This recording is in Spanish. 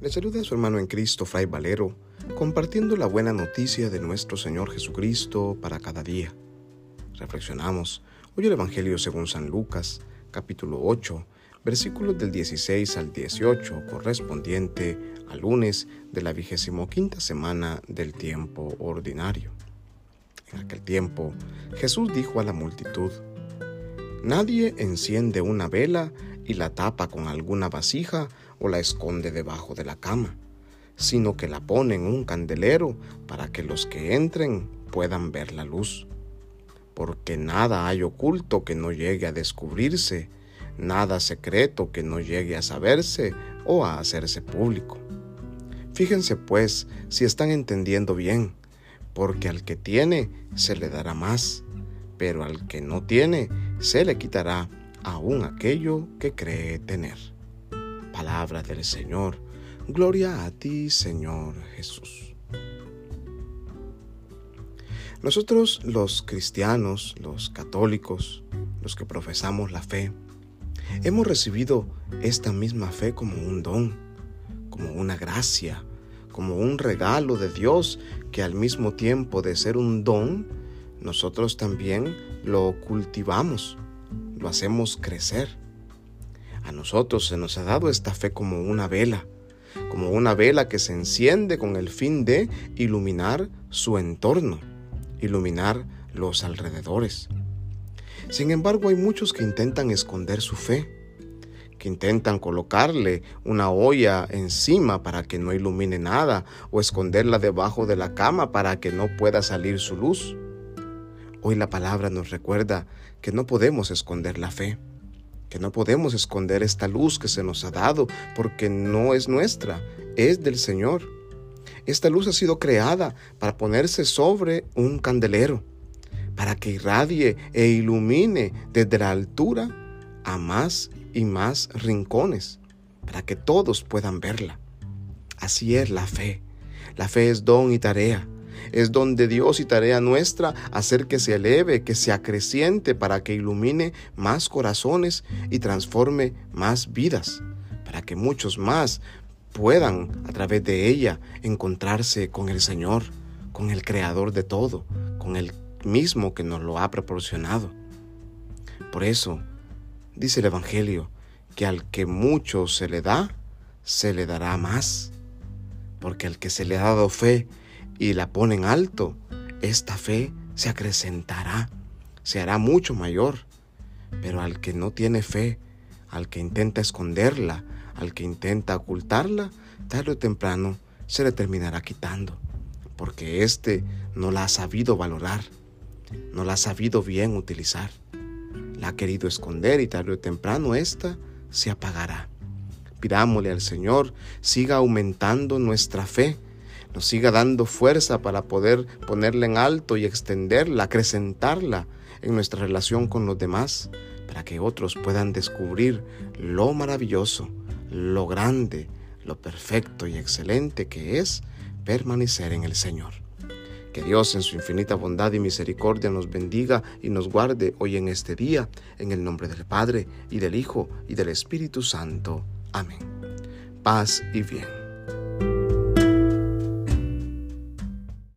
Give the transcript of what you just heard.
Le saluda a su hermano en Cristo, Fray Valero, compartiendo la buena noticia de nuestro Señor Jesucristo para cada día. Reflexionamos hoy el Evangelio según San Lucas, capítulo 8, versículos del 16 al 18, correspondiente al lunes de la vigésimo quinta semana del tiempo ordinario. En aquel tiempo, Jesús dijo a la multitud, Nadie enciende una vela y la tapa con alguna vasija o la esconde debajo de la cama, sino que la pone en un candelero para que los que entren puedan ver la luz. Porque nada hay oculto que no llegue a descubrirse, nada secreto que no llegue a saberse o a hacerse público. Fíjense pues si están entendiendo bien, porque al que tiene se le dará más, pero al que no tiene se le quitará aún aquello que cree tener. Palabra del Señor. Gloria a ti, Señor Jesús. Nosotros los cristianos, los católicos, los que profesamos la fe, hemos recibido esta misma fe como un don, como una gracia, como un regalo de Dios que al mismo tiempo de ser un don, nosotros también lo cultivamos, lo hacemos crecer. A nosotros se nos ha dado esta fe como una vela, como una vela que se enciende con el fin de iluminar su entorno, iluminar los alrededores. Sin embargo, hay muchos que intentan esconder su fe, que intentan colocarle una olla encima para que no ilumine nada o esconderla debajo de la cama para que no pueda salir su luz. Hoy la palabra nos recuerda que no podemos esconder la fe, que no podemos esconder esta luz que se nos ha dado porque no es nuestra, es del Señor. Esta luz ha sido creada para ponerse sobre un candelero, para que irradie e ilumine desde la altura a más y más rincones, para que todos puedan verla. Así es la fe. La fe es don y tarea es donde Dios y tarea nuestra hacer que se eleve, que se acreciente para que ilumine más corazones y transforme más vidas, para que muchos más puedan a través de ella encontrarse con el Señor, con el Creador de todo, con el mismo que nos lo ha proporcionado. Por eso, dice el Evangelio, que al que mucho se le da, se le dará más, porque al que se le ha dado fe y la ponen alto, esta fe se acrecentará, se hará mucho mayor. Pero al que no tiene fe, al que intenta esconderla, al que intenta ocultarla, tarde o temprano se le terminará quitando, porque éste no la ha sabido valorar, no la ha sabido bien utilizar. La ha querido esconder y tarde o temprano ésta se apagará. Pidámosle al Señor, siga aumentando nuestra fe, nos siga dando fuerza para poder ponerla en alto y extenderla, acrecentarla en nuestra relación con los demás, para que otros puedan descubrir lo maravilloso, lo grande, lo perfecto y excelente que es permanecer en el Señor. Que Dios en su infinita bondad y misericordia nos bendiga y nos guarde hoy en este día, en el nombre del Padre y del Hijo y del Espíritu Santo. Amén. Paz y bien.